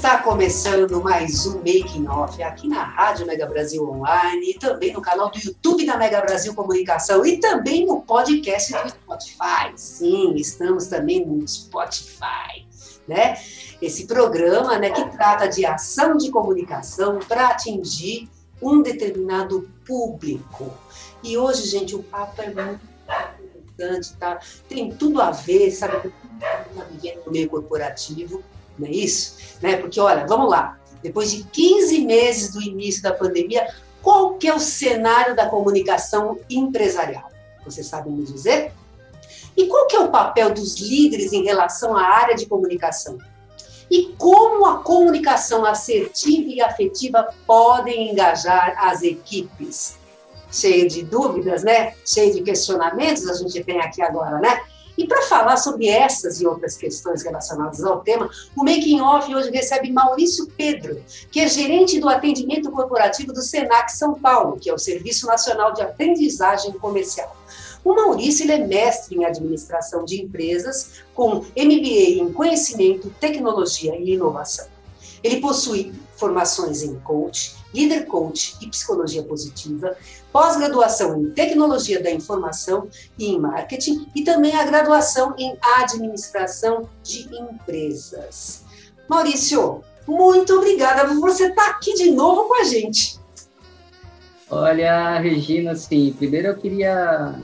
Está começando mais um Making Off aqui na Rádio Mega Brasil Online e também no canal do YouTube da Mega Brasil Comunicação e também no podcast do Spotify. Sim, estamos também no Spotify, né? Esse programa, né, que trata de ação de comunicação para atingir um determinado público. E hoje, gente, o papo é muito importante, tá? Tem tudo a ver, sabe, com o meio corporativo não é isso? Né? Porque, olha, vamos lá, depois de 15 meses do início da pandemia, qual que é o cenário da comunicação empresarial? Você sabe me dizer? E qual que é o papel dos líderes em relação à área de comunicação? E como a comunicação assertiva e afetiva podem engajar as equipes? Cheio de dúvidas, né? Cheio de questionamentos, a gente tem aqui agora, né? E para falar sobre essas e outras questões relacionadas ao tema, o Making Off hoje recebe Maurício Pedro, que é gerente do atendimento corporativo do Senac São Paulo, que é o Serviço Nacional de Aprendizagem Comercial. O Maurício ele é mestre em administração de empresas, com MBA em conhecimento, tecnologia e inovação. Ele possui formações em coach, líder coach e psicologia positiva, pós-graduação em tecnologia da informação e em marketing e também a graduação em administração de empresas. Maurício, muito obrigada por você estar aqui de novo com a gente. Olha, Regina, assim, primeiro eu queria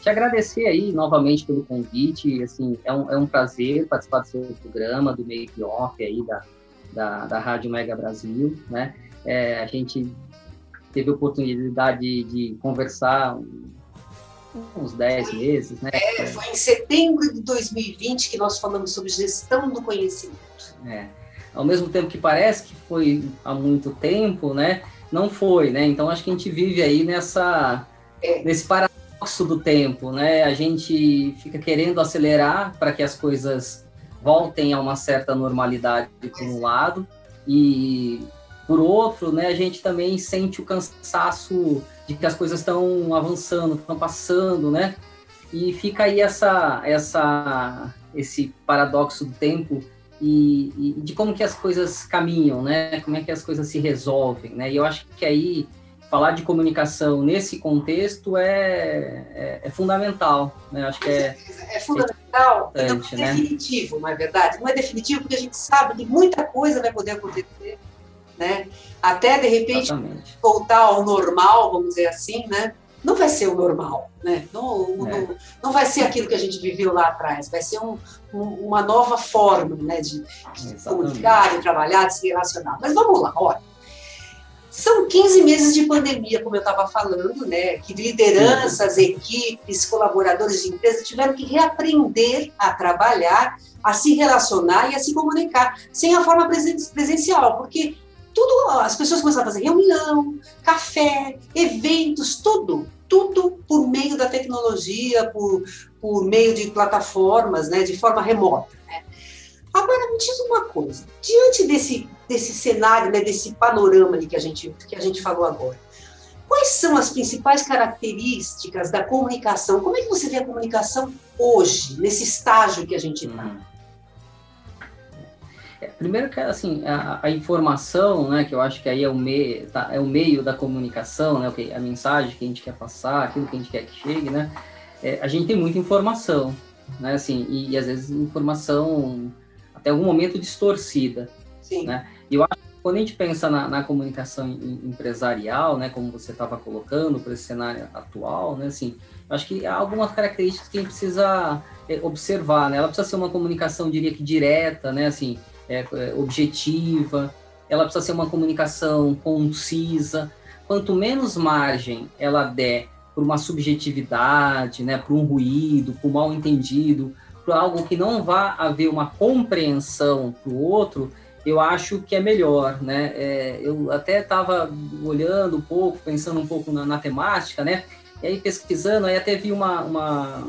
te agradecer aí novamente pelo convite, assim, é um, é um prazer participar do seu programa, do Make Off aí da, da, da Rádio Mega Brasil, né? É, a gente teve a oportunidade de, de conversar uns 10 meses, né? É, foi em setembro de 2020 que nós falamos sobre gestão do conhecimento. É. Ao mesmo tempo que parece que foi há muito tempo, né? Não foi, né? Então acho que a gente vive aí nessa é. nesse paradoxo do tempo, né? A gente fica querendo acelerar para que as coisas voltem a uma certa normalidade por um lado e por outro, né, a gente também sente o cansaço de que as coisas estão avançando, estão passando, né? E fica aí essa, essa, esse paradoxo do tempo e, e, de como que as coisas caminham, né? Como é que as coisas se resolvem, né? E eu acho que aí falar de comunicação nesse contexto é, é, é fundamental, né? Acho que é, é fundamental, é não é né? definitivo, não é verdade? Não é definitivo porque a gente sabe que muita coisa vai poder acontecer né? Até de repente Exatamente. voltar ao normal, vamos dizer assim, né? Não vai ser o normal, né? Não, é. não, não vai ser aquilo que a gente viveu lá atrás, vai ser um, um, uma nova forma, né? De, de comunicar, de trabalhar, de se relacionar. Mas vamos lá, olha. São 15 meses de pandemia, como eu estava falando, né? Que lideranças, equipes, colaboradores de empresa tiveram que reaprender a trabalhar, a se relacionar e a se comunicar, sem a forma presencial, porque tudo, as pessoas começaram a fazer reunião, café, eventos, tudo, tudo por meio da tecnologia, por, por meio de plataformas, né, de forma remota. Né? Agora, me diz uma coisa, diante desse, desse cenário, né, desse panorama que a, gente, que a gente falou agora, quais são as principais características da comunicação? Como é que você vê a comunicação hoje, nesse estágio que a gente está? Hum. Primeiro que assim a, a, informação, né, que eu acho que aí é o meio, tá, é o meio da comunicação, né, a mensagem que a gente quer passar, aquilo que a gente quer que chegue, né, é, a gente tem muita informação, né, assim, e, e, às vezes informação até algum momento distorcida, Sim. né. E eu acho que quando a gente pensa na, na comunicação empresarial, né, como você estava colocando para esse cenário atual, né, assim, acho que há algumas características que a gente precisa é, observar, né. Ela precisa ser uma comunicação, diria que direta, né, assim é, objetiva, ela precisa ser uma comunicação concisa. Quanto menos margem ela der por uma subjetividade, né, por um ruído, por um mal entendido, por algo que não vá haver uma compreensão para o outro, eu acho que é melhor, né? É, eu até estava olhando um pouco, pensando um pouco na, na, temática, né? E aí pesquisando, aí até vi uma, uma,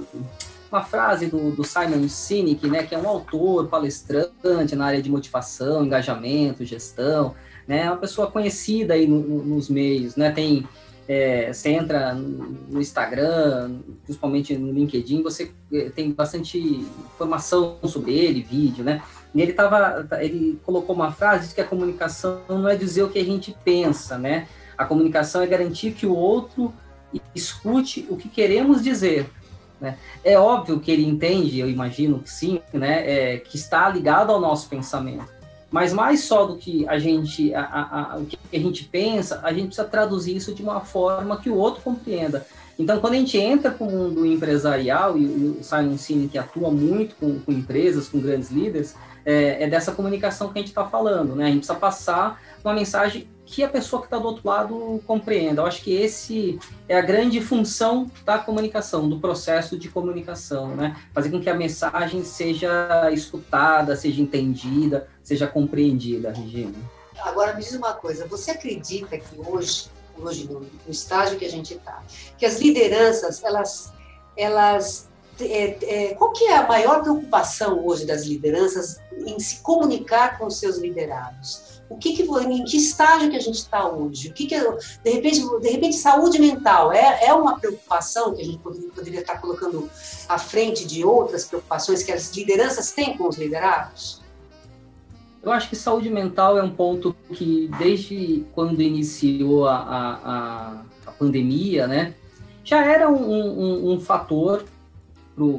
uma frase do, do, Simon Sinek, né? Que é um autor, palestrante na área de motivação, engajamento, gestão, né? Uma pessoa conhecida aí no, no, nos meios, né? Tem é, você entra no Instagram, principalmente no LinkedIn, você é, tem bastante informação sobre ele, vídeo, né? E ele tava, ele colocou uma frase de que a comunicação não é dizer o que a gente pensa, né? A comunicação é garantir que o outro escute o que queremos dizer. Né? É óbvio que ele entende, eu imagino que sim, né? É, que está ligado ao nosso pensamento. Mas mais só do que a gente, a, a, a, o que a gente pensa, a gente precisa traduzir isso de uma forma que o outro compreenda. Então, quando a gente entra para o mundo empresarial, e, o Simon Sinek atua muito com, com, empresas, com grandes líderes, é, é dessa comunicação que a gente está falando, né? A gente precisa passar uma mensagem que a pessoa que está do outro lado compreenda. Eu acho que esse é a grande função da comunicação, do processo de comunicação, né? Fazer com que a mensagem seja escutada, seja entendida, seja compreendida, Regina. Agora me diz uma coisa, você acredita que hoje, hoje no, estágio que a gente está, que as lideranças, elas, elas é, é, qual que é a maior preocupação hoje das lideranças em se comunicar com seus liderados? O que, que em que estágio que a gente está hoje? O que, que de repente, de repente saúde mental é, é uma preocupação que a gente poderia, poderia estar colocando à frente de outras preocupações que as lideranças têm com os liderados? Eu acho que saúde mental é um ponto que desde quando iniciou a, a, a pandemia, né, já era um, um, um fator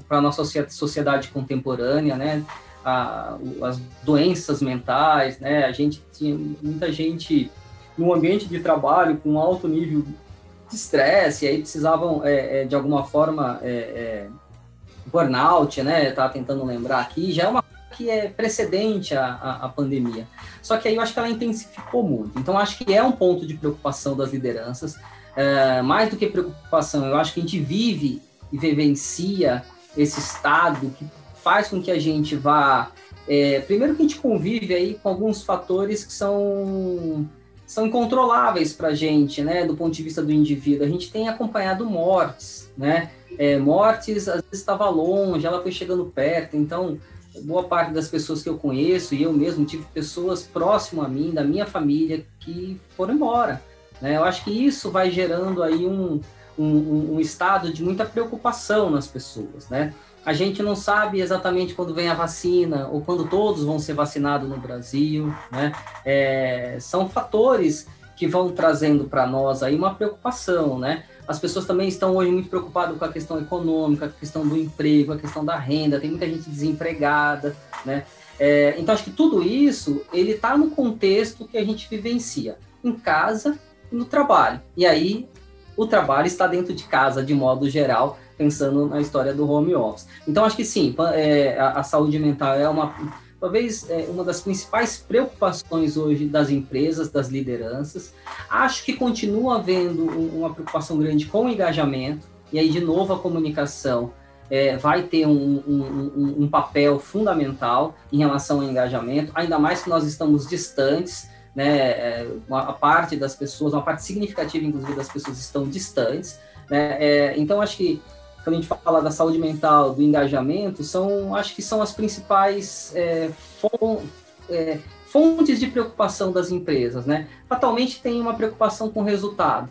para a nossa sociedade contemporânea, né? A, as doenças mentais, né? A gente tinha muita gente no ambiente de trabalho com alto nível de estresse, aí precisavam, é, é, de alguma forma, é, é burnout, né? Estava tentando lembrar aqui, já é uma que é precedente à, à, à, pandemia. Só que aí eu acho que ela intensificou muito. Então, acho que é um ponto de preocupação das lideranças. É, mais do que preocupação, eu acho que a gente vive e vivencia esse estado que faz com que a gente vá. É, primeiro que a gente convive aí com alguns fatores que são são incontroláveis para a gente, né, do ponto de vista do indivíduo. A gente tem acompanhado mortes, né, é, mortes às vezes estava longe, ela foi chegando perto, então boa parte das pessoas que eu conheço e eu mesmo tive pessoas próximas a mim, da minha família, que foram embora. Né? Eu acho que isso vai gerando aí um, um, um estado de muita preocupação nas pessoas, né? A gente não sabe exatamente quando vem a vacina ou quando todos vão ser vacinados no Brasil, né? É, são fatores que vão trazendo para nós aí uma preocupação, né? As pessoas também estão hoje muito preocupadas com a questão econômica, a questão do emprego, a questão da renda, tem muita gente desempregada, né? É, então, acho que tudo isso, ele está no contexto que a gente vivencia, em casa e no trabalho. E aí, o trabalho está dentro de casa, de modo geral, pensando na história do home office. Então, acho que sim, é, a, a, saúde mental é uma, talvez, é uma das principais preocupações hoje das empresas, das lideranças. Acho que continua havendo uma preocupação grande com o engajamento, e aí, de novo, a comunicação é, vai ter um, um, um, papel fundamental em relação ao engajamento, ainda mais que nós estamos distantes, né, é, uma parte das pessoas, uma parte significativa, inclusive, das pessoas estão distantes, né, é, então acho que quando a gente fala da saúde mental, do engajamento, são, acho que são as principais é, é, fontes de preocupação das empresas, né? Fatalmente tem uma preocupação com o resultado,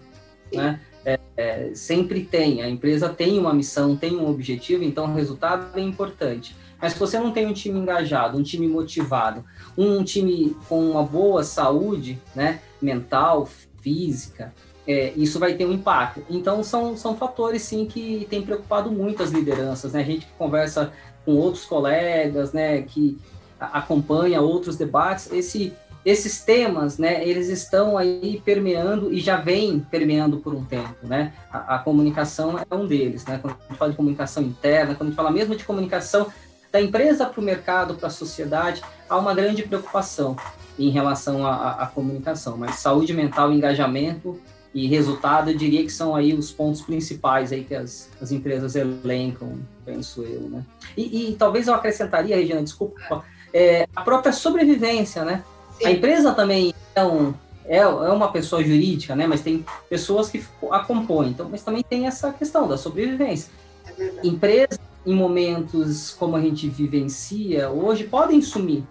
né? É, é, sempre tem, a empresa tem uma missão, tem um objetivo, então o resultado é importante. Mas se você não tem um time engajado, um time motivado, um time com uma boa saúde, né, mental, física, é, isso vai ter um impacto. Então, são, são fatores, sim, que têm preocupado muito as lideranças, né? A gente que conversa com outros colegas, né, que acompanha outros debates, esse, esses temas, né, eles estão aí permeando e já vem permeando por um tempo, né? A, a comunicação é um deles, né? Quando a gente fala de comunicação interna, quando a gente fala mesmo de comunicação da empresa para o mercado, para a sociedade, há uma grande preocupação em relação à, à comunicação. Mas saúde mental e engajamento e resultado, eu diria que são aí os pontos principais aí que as, as empresas elencam, penso eu, né? E, e talvez eu acrescentaria, Regina, desculpa, é, a própria sobrevivência, né? Sim. A empresa também é, um, é, é uma pessoa jurídica, né? Mas tem pessoas que a compõem, então, mas também tem essa questão da sobrevivência. É Empresas, em momentos como a gente vivencia hoje, podem sumir,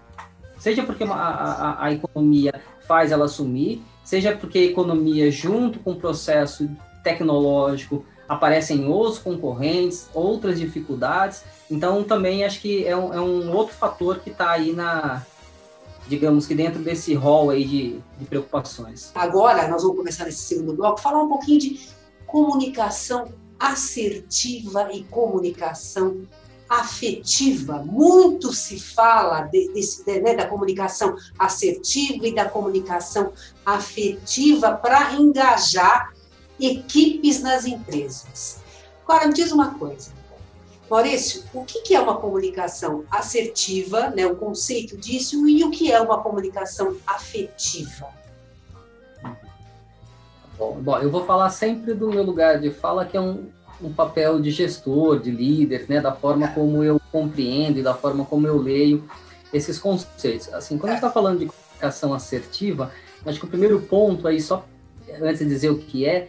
seja porque a, a, a economia faz ela sumir, seja porque a economia, junto com o processo tecnológico, aparecem outros concorrentes, outras dificuldades. Então, também acho que é um, é um outro fator que está aí na, digamos que dentro desse rol aí de, de preocupações. Agora, nós vamos começar nesse segundo bloco, falar um pouquinho de comunicação assertiva e comunicação afetiva. Muito se fala de, desse, de, né, da comunicação assertiva e da comunicação afetiva para engajar equipes nas empresas. Agora, me diz uma coisa. Maurício, o que é uma comunicação assertiva, né, o conceito disso, e o que é uma comunicação afetiva? Bom, eu vou falar sempre do meu lugar de fala, que é um, um papel de gestor, de líder, né, da forma como eu compreendo e da forma como eu leio esses conceitos. Assim, quando a gente está falando de comunicação assertiva, acho que o primeiro ponto aí, só antes de dizer o que é,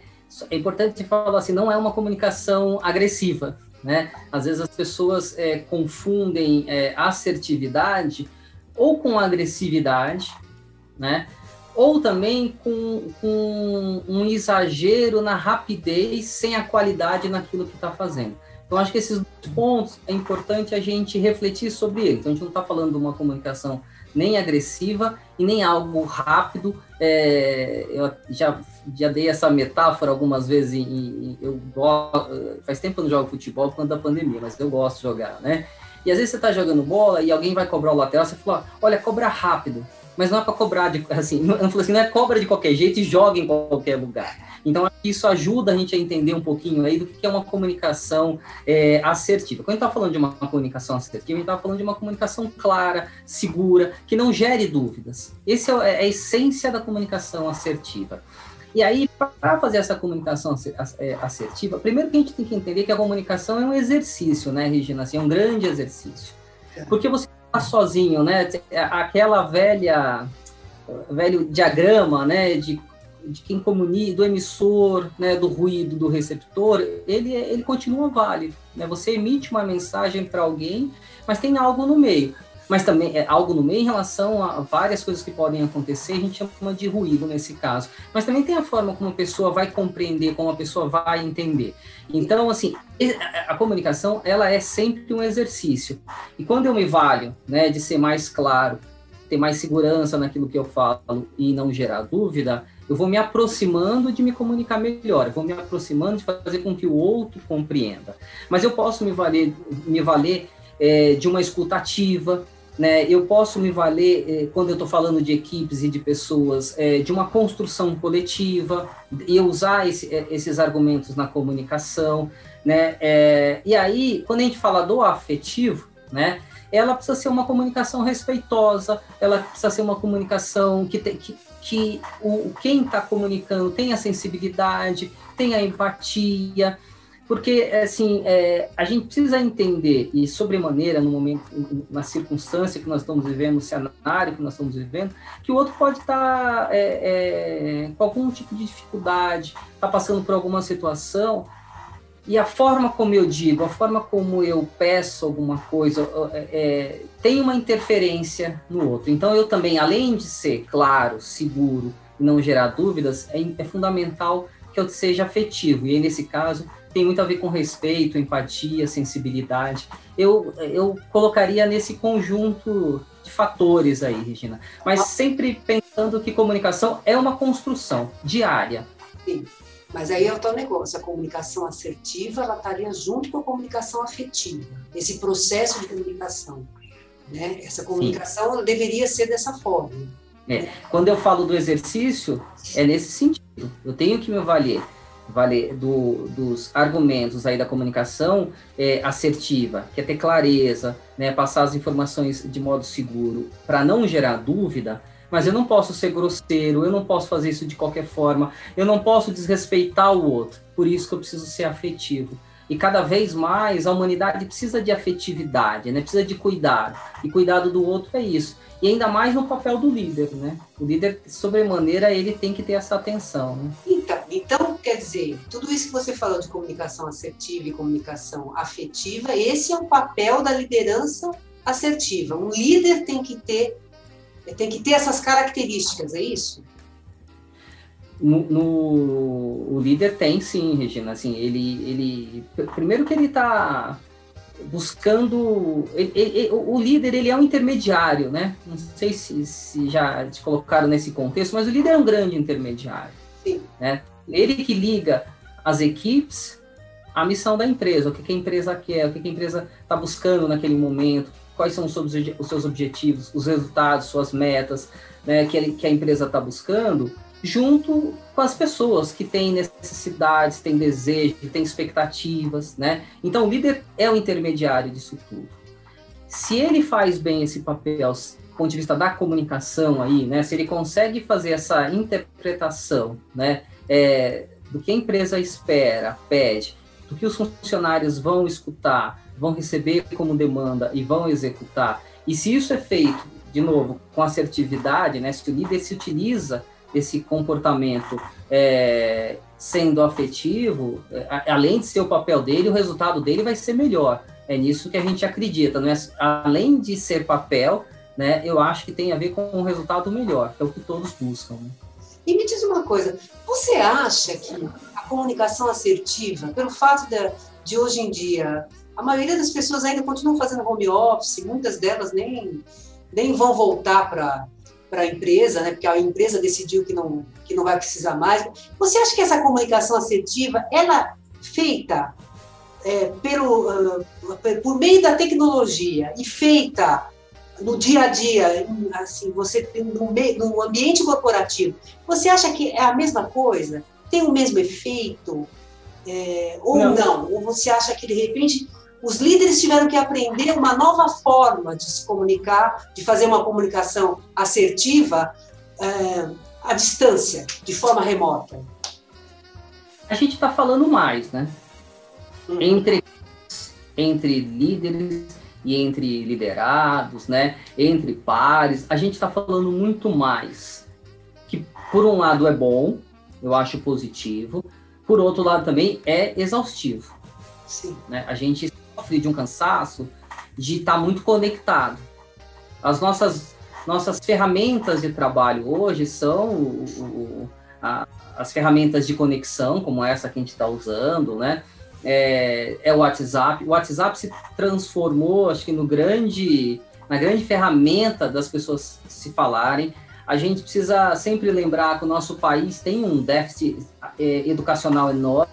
é importante falar assim, não é uma comunicação agressiva, né? Às vezes as pessoas é, confundem é, assertividade ou com agressividade, né? Ou também com, com um exagero na rapidez sem a qualidade naquilo que está fazendo. Então, acho que esses pontos é importante a gente refletir sobre eles. Então, a gente não está falando de uma comunicação nem agressiva e nem algo rápido. É, eu já, já dei essa metáfora algumas vezes. Eu faz tempo que eu não jogo futebol conta da pandemia, mas eu gosto de jogar, né? E às vezes você está jogando bola e alguém vai cobrar o lateral, você fala, olha, cobra rápido mas não é para cobrar de assim, não, assim, não é cobra de qualquer jeito e joga em qualquer lugar. Então isso ajuda a gente a entender um pouquinho aí do que é uma comunicação é, assertiva. Quando a gente está falando de uma comunicação assertiva, a gente está falando de uma comunicação clara, segura, que não gere dúvidas. Essa é, é a essência da comunicação assertiva. E aí, para fazer essa comunicação é, assertiva, primeiro que a gente tem que entender que a comunicação é um exercício, né, Regina? Assim, é um grande exercício. É. Porque você sozinho, né? Aquela velha velho diagrama, né, de, de quem comunica, do emissor, né, do ruído do receptor, ele ele continua válido, né? Você emite uma mensagem para alguém, mas tem algo no meio mas também é algo no meio em relação a várias coisas que podem acontecer, a gente chama de ruído nesse caso. Mas também tem a forma como a pessoa vai compreender, como a pessoa vai entender. Então, assim, a comunicação, ela é sempre um exercício. E quando eu me valho, né, de ser mais claro, ter mais segurança naquilo que eu falo e não gerar dúvida, eu vou me aproximando de me comunicar melhor, eu vou me aproximando de fazer com que o outro compreenda. Mas eu posso me valer, me valer é, de uma escutativa, né? Eu posso me valer, eh, quando eu estou falando de equipes e de pessoas, eh, de uma construção coletiva, e usar esse, eh, esses argumentos na comunicação. Né? e aí, quando a gente fala do afetivo, né? ela precisa ser uma comunicação respeitosa, ela precisa ser uma comunicação que, tem, que, que o, quem está comunicando tem a sensibilidade, tem a empatia, porque assim é, a gente precisa entender e sobremaneira no momento na circunstância que nós estamos vivendo no cenário que nós estamos vivendo que o outro pode estar tá, é, é, com algum tipo de dificuldade está passando por alguma situação e a forma como eu digo a forma como eu peço alguma coisa é, é, tem uma interferência no outro. Então eu também além de ser claro seguro não gerar dúvidas é, é fundamental que eu seja afetivo. E aí, nesse caso tem muito a ver com respeito, empatia, sensibilidade. Eu, eu colocaria nesse conjunto de fatores aí, Regina. Mas sempre pensando que comunicação é uma construção diária. Sim. Mas aí é o teu negócio, a comunicação assertiva, ela estaria junto com a comunicação afetiva, esse processo de comunicação. Né? Essa comunicação deveria ser dessa forma. É. Quando eu falo do exercício, é nesse sentido. Eu tenho que me valer vale, do, dos argumentos aí da comunicação é, assertiva, que é ter clareza, né, passar as informações de modo seguro para não gerar dúvida, Mas eu não posso ser grosseiro, eu não posso fazer isso de qualquer forma, eu não posso desrespeitar o outro. Por isso que eu preciso ser afetivo. E cada vez mais a humanidade precisa de afetividade, né? Precisa de cuidado. E cuidado do outro é isso. E ainda mais no papel do líder, né? O líder, sobremaneira, ele tem que ter essa atenção. Né? Então, então, quer dizer, tudo isso que você falou de comunicação assertiva e comunicação afetiva, esse é o papel da liderança assertiva. Um líder tem que ter tem que ter essas características, é isso? No, no, o líder tem sim, Regina. Assim, ele, ele primeiro que ele está buscando ele, ele, o líder ele é um intermediário, né? Não sei se, se já te colocaram nesse contexto, mas o líder é um grande intermediário. Sim. Né? Ele que liga as equipes à missão da empresa, o que, que a empresa quer, o que, que a empresa está buscando naquele momento, quais são os seus objetivos, os resultados, suas metas, né, que, que a empresa está buscando, junto com as pessoas que têm necessidades, têm desejos, têm expectativas, né? Então, o líder é o intermediário disso tudo. Se ele faz bem esse papel do ponto de vista da comunicação aí, né? Se ele consegue fazer essa interpretação, né? É, do que a empresa espera, pede, do que os funcionários vão escutar, vão receber como demanda e vão executar. E se isso é feito, de novo, com assertividade, né? Se o líder se utiliza esse comportamento é, sendo afetivo, é, além de ser o papel dele, o resultado dele vai ser melhor. É nisso que a gente acredita, não é? Além de ser papel, né? Eu acho que tem a ver com um resultado melhor, que é o que todos buscam. Né? E me diz uma coisa, você acha que a comunicação assertiva, pelo fato de, de hoje em dia, a maioria das pessoas ainda continuam fazendo home office, muitas delas nem, nem vão voltar para para a empresa, né, porque a empresa decidiu que não, que não vai precisar mais. Você acha que essa comunicação assertiva, ela no é, pelo, uh, por meio da tecnologia e feita no dia a dia, assim, você no, meio, no ambiente corporativo, você acha que é a mesma coisa? Tem o mesmo efeito? É, ou não. não? Ou você acha que de repente os líderes tiveram que aprender uma nova forma de se comunicar, de fazer uma comunicação assertiva é, à distância, de forma remota. A gente está falando mais, né? Hum. Entre, entre líderes e entre liderados, né? Entre pares, a gente está falando muito mais. Que por um lado é bom, eu acho positivo, por outro lado também é exaustivo. Sim. Né? A gente sofre de um cansaço de estar tá muito conectado. As nossas, nossas ferramentas de trabalho hoje são o, o, a, as ferramentas de conexão, como essa que a gente está usando, né? É, é, o WhatsApp. O WhatsApp se transformou, acho que no grande, na grande ferramenta das pessoas se falarem. A gente precisa sempre lembrar que o nosso país tem um déficit é, educacional enorme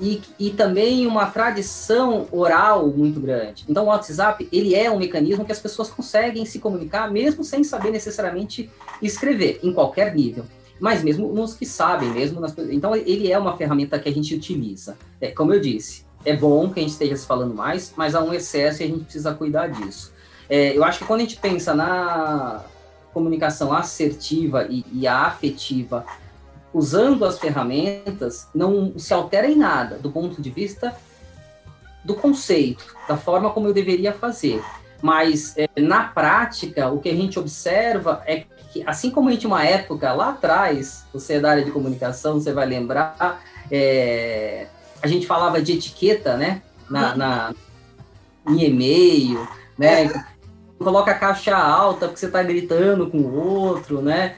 e, e também uma tradição oral muito grande. Então, o WhatsApp ele é um mecanismo que as pessoas conseguem se comunicar mesmo sem saber necessariamente escrever, em qualquer nível. Mas mesmo nos que sabem, mesmo nas, então ele é uma ferramenta que a gente utiliza. É, como eu disse, é bom que a gente esteja se falando mais, mas há um excesso e a gente precisa cuidar disso. É, eu acho que quando a gente pensa na comunicação assertiva e, e afetiva usando as ferramentas, não se altera em nada do ponto de vista do conceito, da forma como eu deveria fazer. Mas é, na prática, o que a gente observa é que, assim como a gente, uma época lá atrás, você é da área de comunicação, você vai lembrar, é, a gente falava de etiqueta, né? Na, na em e-mail, né? Coloca a caixa alta porque você está gritando com o outro, né?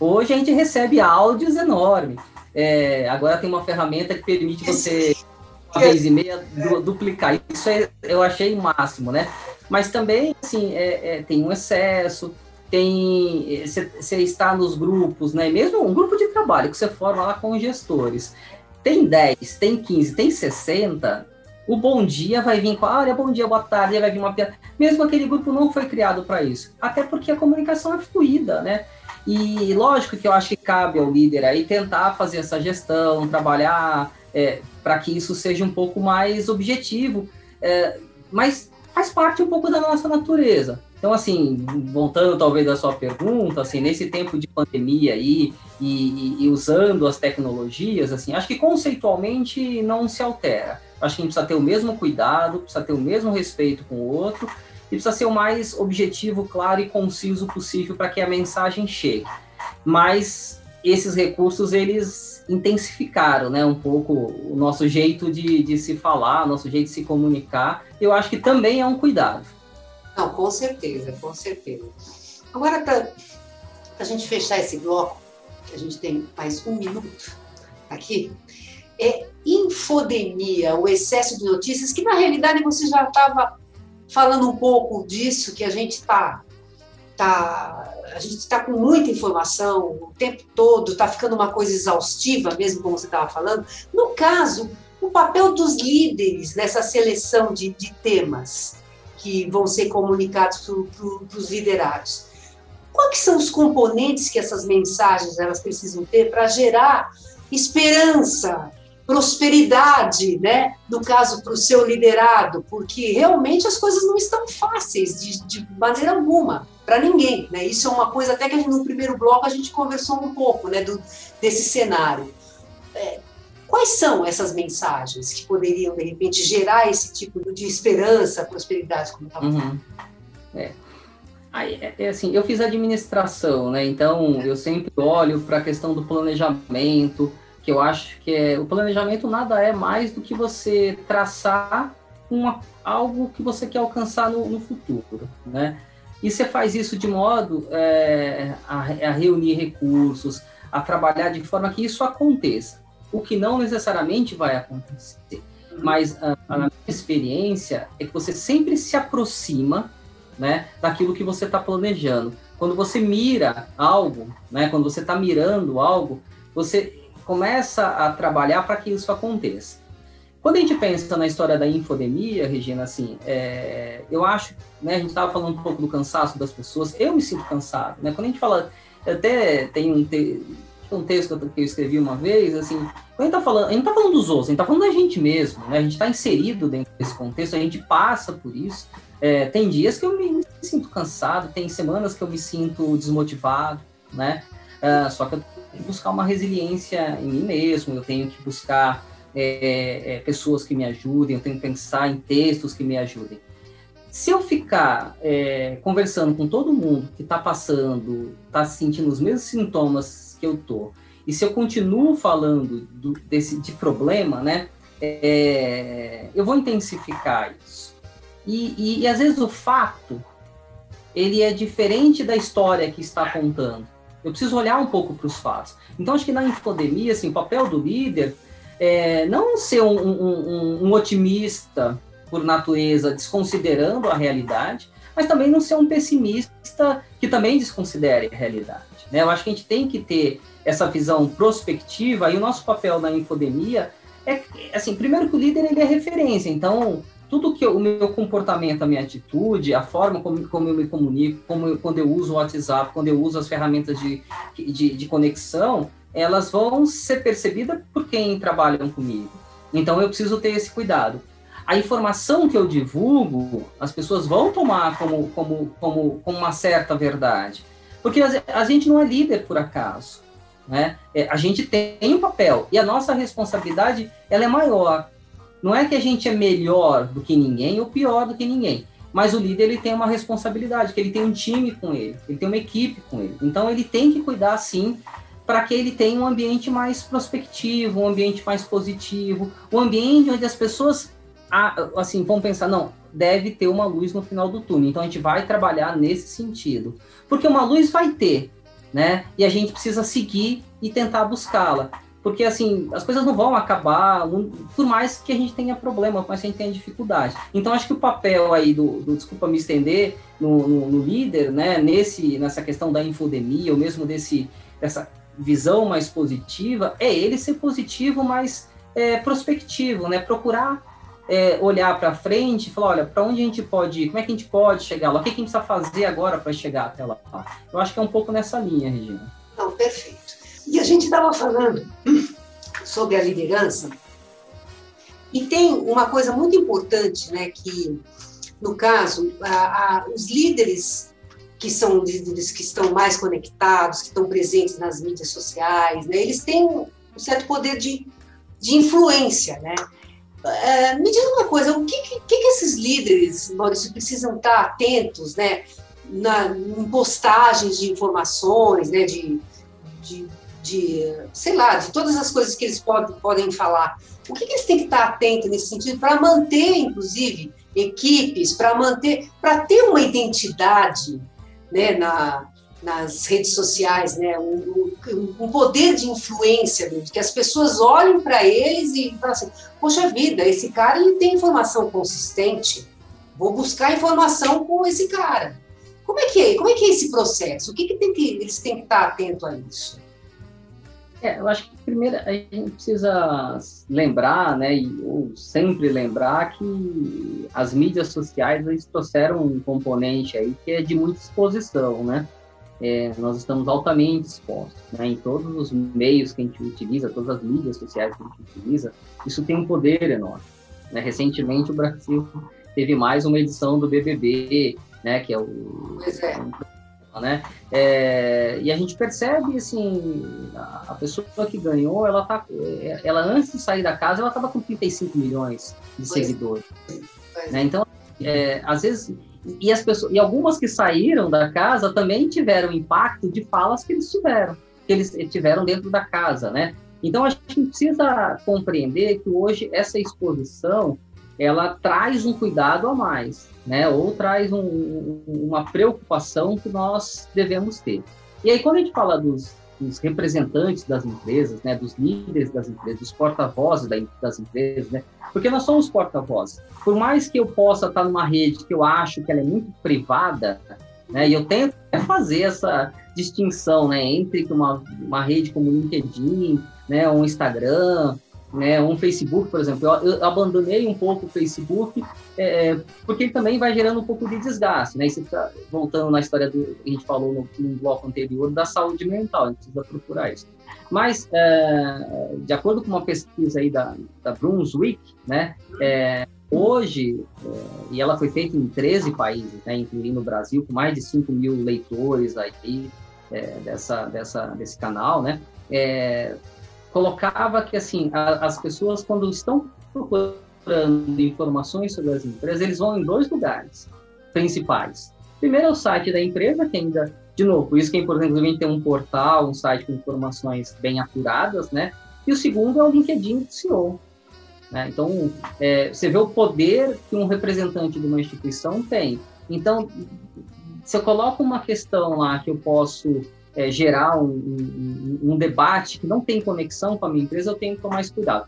Hoje a gente recebe áudios enormes. É, agora tem uma ferramenta que permite você, uma vez e meia, duplicar. Isso é, eu achei o máximo, né? Mas também, assim, é, é, tem um excesso, tem você está nos grupos, né? Mesmo um grupo de trabalho que você forma lá com gestores. Tem 10, tem 15, tem 60, o bom dia vai vir com, ah, olha, bom dia, boa tarde, vai vir uma piada. Mesmo aquele grupo não foi criado para isso. Até porque a comunicação é fluida, né? E lógico que eu acho que cabe ao líder aí tentar fazer essa gestão, trabalhar é, para que isso seja um pouco mais objetivo, é, mas faz parte um pouco da nossa natureza. Então, assim, voltando talvez à sua pergunta, assim, nesse tempo de pandemia aí e, e, e, usando as tecnologias, assim, acho que conceitualmente não se altera. Acho que a gente precisa ter o mesmo cuidado, precisa ter o mesmo respeito com o outro e precisa ser o mais objetivo, claro e conciso possível para que a mensagem chegue. Mas esses recursos, eles intensificaram, né, um pouco o nosso jeito de, de se falar, nosso jeito de se comunicar. Eu acho que também é um cuidado. Não, com certeza, com certeza. Agora, para a gente fechar esse bloco, que a gente tem mais um minuto aqui, é infodemia, o excesso de notícias, que na realidade você já estava falando um pouco disso, que a gente está tá, a gente está com muita informação o tempo todo, está ficando uma coisa exaustiva, mesmo como você estava falando. No caso, o papel dos líderes nessa seleção de, de temas que vão ser comunicados para os liderados. Quais são os componentes que essas mensagens elas precisam ter para gerar esperança, prosperidade, né? No caso, para o seu liderado, porque realmente as coisas não estão fáceis de, de maneira alguma para ninguém, né? Isso é uma coisa até que no primeiro bloco a gente conversou um pouco, né? Do, desse cenário. É, quais são essas mensagens que poderiam de repente gerar esse tipo de esperança, prosperidade, como estava uhum. É. Aí, é, é, assim, eu fiz administração, né? Então eu sempre olho para a questão do planejamento, que eu acho que é, o planejamento nada é mais do que você traçar uma, algo que você quer alcançar no, no futuro, né? E você faz isso de modo é, a, a, reunir recursos, a trabalhar de forma que isso aconteça, o que não necessariamente vai acontecer. Mas a, a minha experiência é que você sempre se aproxima né, daquilo que você está planejando. Quando você mira algo, né, quando você está mirando algo, você começa a trabalhar para que isso aconteça. Quando a gente pensa na história da infodemia, Regina, assim, é, eu acho, né, a gente estava falando um pouco do cansaço das pessoas, eu me sinto cansado, né? Quando a gente fala, até tem um, te, um texto que eu escrevi uma vez, assim, quando a gente está falando, a gente tá falando dos outros, a gente está falando da gente mesmo, né? A gente está inserido dentro desse contexto, a gente passa por isso. É, tem dias que eu me, me, sinto cansado, tem semanas que eu me sinto desmotivado, né? É, só que eu buscar uma resiliência em mim mesmo, eu tenho que buscar é, é, pessoas que me ajudem, eu tenho que pensar em textos que me ajudem. Se eu ficar é, conversando com todo mundo que está passando, está sentindo os mesmos sintomas que eu tô, e se eu continuo falando do, desse de problema, né, é, eu vou intensificar isso. E, e, e às vezes o fato ele é diferente da história que está contando. Eu preciso olhar um pouco para os fatos. Então, acho que na infodemia, assim, o papel do líder é não ser um, um, um otimista por natureza, desconsiderando a realidade, mas também não ser um pessimista que também desconsidere a realidade. Né? Eu acho que a gente tem que ter essa visão prospectiva e o nosso papel na infodemia é, assim, primeiro que o líder ele é referência, então tudo que eu, o meu comportamento, a minha atitude, a forma como, como eu me comunico, como eu, quando eu uso o WhatsApp, quando eu uso as ferramentas de, de, de conexão, elas vão ser percebidas por quem trabalham comigo. Então eu preciso ter esse cuidado. A informação que eu divulgo, as pessoas vão tomar como, como, como, como uma certa verdade. Porque a, gente não é líder por acaso. Né? É, a gente tem um papel e a nossa responsabilidade ela é maior não é que a gente é melhor do que ninguém ou pior do que ninguém, mas o líder ele tem uma responsabilidade, que ele tem um time com ele, ele tem uma equipe com ele. Então ele tem que cuidar sim para que ele tenha um ambiente mais prospectivo, um ambiente mais positivo, um ambiente onde as pessoas assim vão pensar não deve ter uma luz no final do túnel. Então a gente vai trabalhar nesse sentido, porque uma luz vai ter, né? E a gente precisa seguir e tentar buscá-la. Porque, assim, as coisas não vão acabar, por mais que a gente tenha problema, por mais que a gente tenha dificuldade. Então, acho que o papel aí do, do desculpa me estender, no, no, no, líder, né, nesse, nessa questão da infodemia, ou mesmo desse, dessa visão mais positiva, é ele ser positivo, mas é, prospectivo, né, procurar é, olhar para frente e falar, olha, para onde a gente pode ir, como é que a gente pode chegar lá, o que, que a gente precisa fazer agora para chegar até lá. Eu acho que é um pouco nessa linha, Regina. Não, perfeito. E a gente estava falando sobre a liderança, e tem uma coisa muito importante, né, que no caso, a, a, os líderes que são líderes que estão mais conectados, que estão presentes nas mídias sociais, né, eles têm um certo poder de, de influência, né? É, me diz uma coisa, o que, que, que esses líderes, Maurício, precisam estar atentos, né, na, em postagens de informações, né, de, de, de, sei lá, de todas as coisas que eles podem, podem falar. O que, que eles têm que estar atentos nesse sentido para manter, inclusive, equipes, para manter, para ter uma identidade, né, na, nas redes sociais, né, um, um, poder de influência, que as pessoas olhem para eles e falam assim, poxa vida, esse cara ele tem informação consistente, vou buscar informação com esse cara. Como é que é? Como é que é esse processo? O que, que, tem que eles têm que estar atento a isso? É, eu acho que primeiro a gente precisa lembrar, né, e, ou sempre lembrar que as mídias sociais eles trouxeram um componente aí que é de muita exposição, né? é, nós estamos altamente expostos, né, em todos os meios que a gente utiliza, todas as mídias sociais que a gente utiliza, isso tem um poder enorme. Né? Recentemente o Brasil teve mais uma edição do BBB, né, que é o... Pois é. Né? É, e a gente percebe assim a, pessoa que ganhou ela tá ela antes de sair da casa ela estava com 35 milhões de pois é. seguidores é. né? então é, às vezes e as pessoas e algumas que saíram da casa também tiveram impacto de falas que eles tiveram que eles tiveram dentro da casa né então a gente precisa compreender que hoje essa exposição ela traz um cuidado a mais né? Ou traz um, uma preocupação que nós devemos ter. E aí quando a gente fala dos, dos representantes das empresas né? Dos líderes das empresas dos porta-vozes das empresas né? Porque nós somos porta-voz. Por mais que eu possa estar numa rede que eu acho que ela é muito privada, né, e eu tento fazer essa distinção né, entre uma, uma rede como o LinkedIn, né, um Instagram, né, um Facebook, por exemplo. Eu, eu abandonei um pouco o Facebook é, porque ele também vai gerando um pouco de desgaste. Né? Tá voltando na história do que a gente falou no, no bloco anterior da saúde mental, a gente precisa procurar isso. Mas, é, de acordo com uma pesquisa aí da, da Brunswick, né, é, hoje, é, e ela foi feita em 13 países, né, incluindo o Brasil, com mais de 5 mil leitores aí é, dessa, dessa, desse canal, né, é, colocava que, assim, a, as pessoas, quando estão procurando informações sobre as empresas, eles vão em dois lugares principais. Primeiro é o site da empresa, que ainda de novo, isso que é importante gente ter um portal, um site com informações bem apuradas, né? E o segundo é o LinkedIn do CEO. Né? Então, é, você vê o poder que um representante de uma instituição tem. Então, se eu coloco uma questão lá que eu posso é, gerar um, um, um, debate que não tem conexão com a minha empresa, eu tenho que tomar mais cuidado.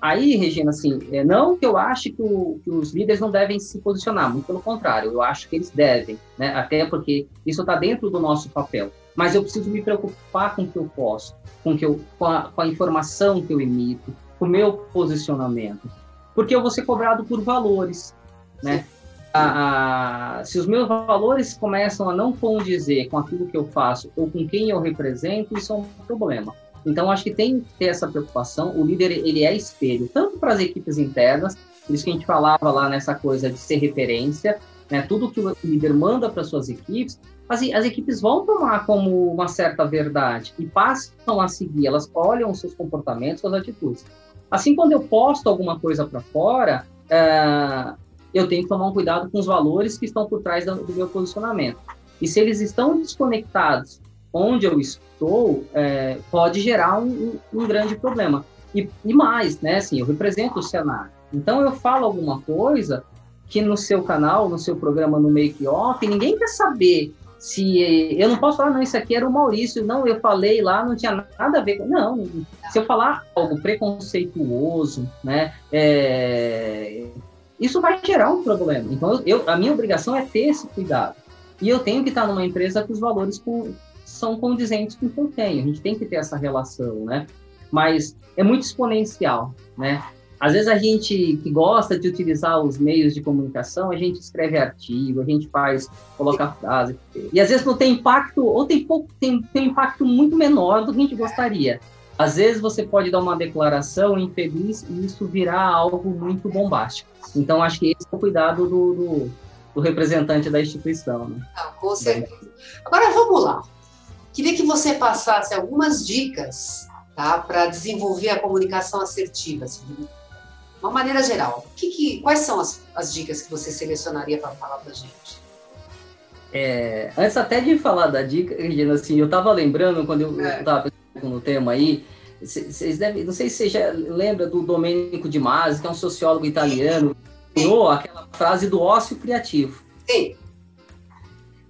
Aí, Regina, assim, é, não que eu ache que, o, que, os líderes não devem se posicionar, muito pelo contrário, eu acho que eles devem, né? até porque isso está dentro do nosso papel. Mas eu preciso me preocupar com o que eu posso, com, que eu, com, a, com a informação que eu emito, com o meu posicionamento, porque eu vou ser cobrado por valores, né? A, a, se os meus valores começam a não condizer com aquilo que eu faço ou com quem eu represento, isso é um problema. Então, acho que tem que ter essa preocupação. O líder, ele é espelho, tanto para as equipes internas, por isso que a gente falava lá nessa coisa de ser referência, né? Tudo que o líder manda para suas equipes, as, as equipes vão tomar como uma certa verdade e passam a seguir, elas olham os seus comportamentos, suas atitudes. Assim, quando eu posto alguma coisa para fora, é, eu tenho que tomar um cuidado com os valores que estão por trás do, meu posicionamento. E se eles estão desconectados onde eu estou, é, pode gerar um, um, grande problema. E, e, mais, né, assim, eu represento o cenário. Então eu falo alguma coisa que no seu canal, no seu programa, no Make Off, ninguém quer saber se eu não posso falar, não, isso aqui era o Maurício, não, eu falei lá, não tinha nada a ver com. Não, se eu falar algo preconceituoso, né, é, isso vai gerar um problema. Então, eu, a minha obrigação é ter esse cuidado. E eu tenho que estar numa empresa que os valores são condizentes com o que eu tenho. A gente tem que ter essa relação, né? Mas é muito exponencial, né? Às vezes a gente que gosta de utilizar os meios de comunicação, a gente escreve artigo, a gente faz, coloca frase, e às vezes não tem impacto, ou tem pouco, tem, tem impacto muito menor do que a gente gostaria. Às vezes você pode dar uma declaração infeliz e isso virar algo muito bombástico. Então acho que esse é o cuidado do, do do representante da instituição. Né? Não, com certeza. Agora vamos lá. Queria que você passasse algumas dicas tá, para desenvolver a comunicação assertiva, assim, de uma maneira geral. Que, que, quais são as, as dicas que você selecionaria para falar para a gente? É, antes até de falar da dica, Regina, assim, eu estava lembrando quando eu estava é. pensando no tema aí, vocês devem, não sei se você já lembra do Domenico de Masi, que é um sociólogo italiano, criou aquela frase do ócio criativo. Sim.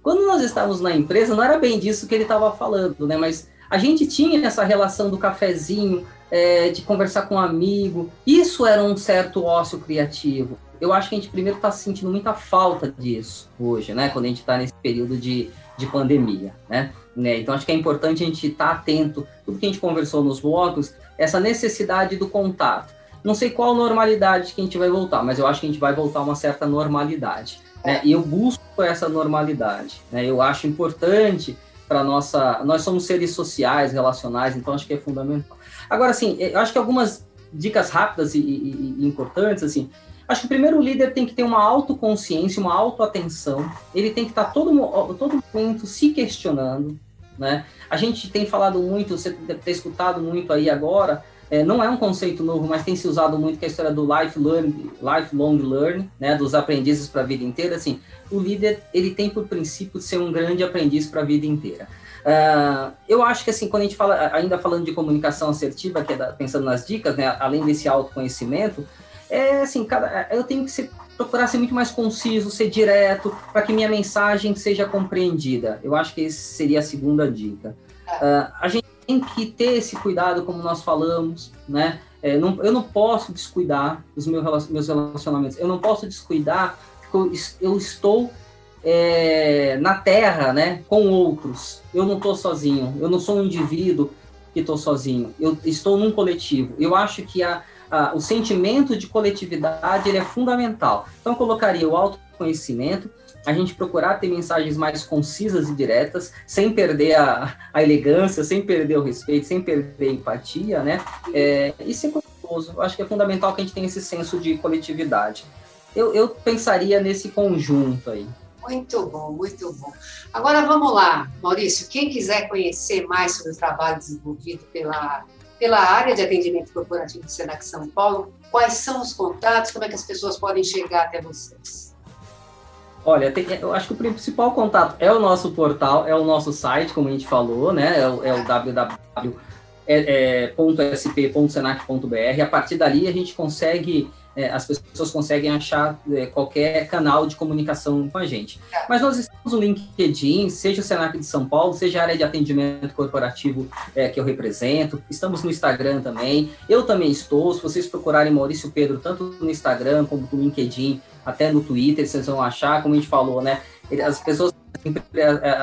Quando nós estávamos na empresa, não era bem disso que ele estava falando, né? Mas a gente tinha essa relação do cafezinho, é, de conversar com um amigo. Isso era um certo ócio criativo. Eu acho que a gente primeiro está sentindo muita falta disso hoje, né? Quando a gente está nesse período de, de pandemia, né? né? Então acho que é importante a gente estar tá atento, tudo que a gente conversou nos blocos, essa necessidade do contato. Não sei qual normalidade que a gente vai voltar, mas eu acho que a gente vai voltar a uma certa normalidade. Né? E eu busco essa normalidade. Né? Eu acho importante para nossa. Nós somos seres sociais, relacionais, então acho que é fundamental. Agora, assim, eu acho que algumas dicas rápidas e, e, e importantes, assim. Acho que primeiro o líder tem que ter uma autoconsciência, uma autoatenção. Ele tem que estar tá todo, todo momento se questionando, né? A gente tem falado muito, você deve ter escutado muito aí agora, é, não é um conceito novo, mas tem se usado muito que é a história do life learn, lifelong learning, né, dos aprendizes para a vida inteira. Assim, o líder ele tem por princípio de ser um grande aprendiz para a vida inteira. Uh, eu acho que assim, quando a gente fala, ainda falando de comunicação assertiva, que é da, pensando nas dicas, né, além desse autoconhecimento, é assim, cada, eu tenho que ser, procurar ser muito mais conciso, ser direto, para que minha mensagem seja compreendida. Eu acho que essa seria a segunda dica. Uh, a gente tem que ter esse cuidado, como nós falamos, né? É, não, eu não posso descuidar os meus, meus relacionamentos, eu não posso descuidar porque eu, eu estou é, na Terra, né, com outros. Eu não estou sozinho, eu não sou um indivíduo que estou sozinho, eu estou num coletivo. Eu acho que a, a, o sentimento de coletividade ele é fundamental. Então, eu colocaria o autoconhecimento, a gente procurar ter mensagens mais concisas e diretas, sem perder a, a elegância, sem perder o respeito, sem perder a empatia, né? É, e ser cuidadoso. Eu acho que é fundamental que a gente tenha esse senso de coletividade. Eu, eu pensaria nesse conjunto aí. Muito bom, muito bom. Agora vamos lá, Maurício. Quem quiser conhecer mais sobre o trabalho desenvolvido pela, pela área de atendimento corporativo do Senac São Paulo, quais são os contatos, como é que as pessoas podem chegar até vocês? Olha, tem, eu acho que o principal contato é o nosso portal, é o nosso site, como a gente falou, né? É o, é o www.sp.senac.br. A partir dali a gente consegue é, as pessoas conseguem achar é, qualquer canal de comunicação com a gente. Mas nós estamos no LinkedIn, seja o Senac de São Paulo, seja a área de atendimento corporativo é, que eu represento, estamos no Instagram também. Eu também estou, se vocês procurarem Maurício Pedro, tanto no Instagram como no LinkedIn, até no Twitter, vocês vão achar, como a gente falou, né? As pessoas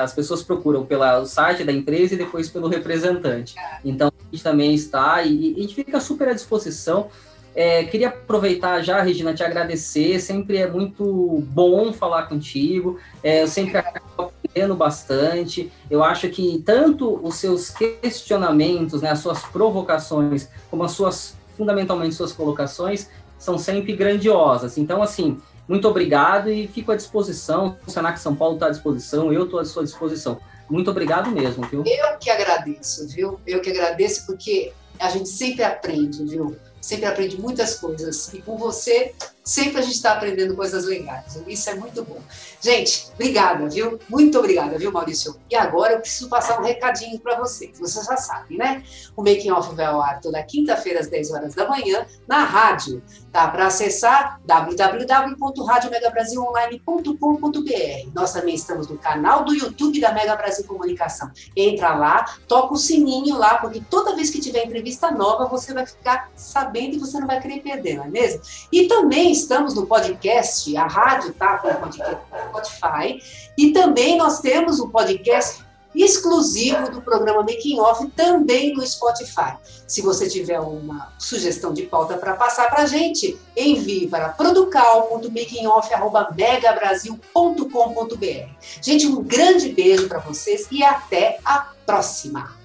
as pessoas procuram pelo site da empresa e depois pelo representante. Então, a gente também está e, e a gente fica super à disposição. É, queria aproveitar já, Regina, te agradecer. Sempre é muito bom falar contigo. É, eu sempre acabo aprendendo bastante. Eu acho que tanto os seus questionamentos, né, as suas provocações, como as suas, fundamentalmente, suas colocações, são sempre grandiosas. Então, assim, muito obrigado e fico à disposição. O Senac São Paulo está à disposição, eu estou à sua disposição. Muito obrigado mesmo, viu? Eu que agradeço, viu? Eu que agradeço porque a gente sempre aprende, viu? Sempre aprende muitas coisas. E com você, sempre a gente está aprendendo coisas legais. Isso é muito bom. Gente, obrigada, viu? Muito obrigada, viu, Maurício? E agora eu preciso passar um recadinho para vocês. Vocês já sabem, né? O Making Off vai ao ar toda quinta-feira às 10 horas da manhã na rádio. Tá? Para acessar www.radiomegabrasilonline.com.br. Nós também estamos no canal do YouTube da Mega Brasil Comunicação. Entra lá, toca o sininho lá, porque toda vez que tiver entrevista nova, você vai ficar sabendo e você não vai querer perder, não é mesmo? E também estamos no podcast, a rádio está com o podcast Spotify, e também nós temos o podcast exclusivo do programa Making Off também no Spotify. Se você tiver uma sugestão de pauta para passar para a gente, envie para producal.makingoff.megabrasil.com.br. Gente, um grande beijo para vocês e até a próxima!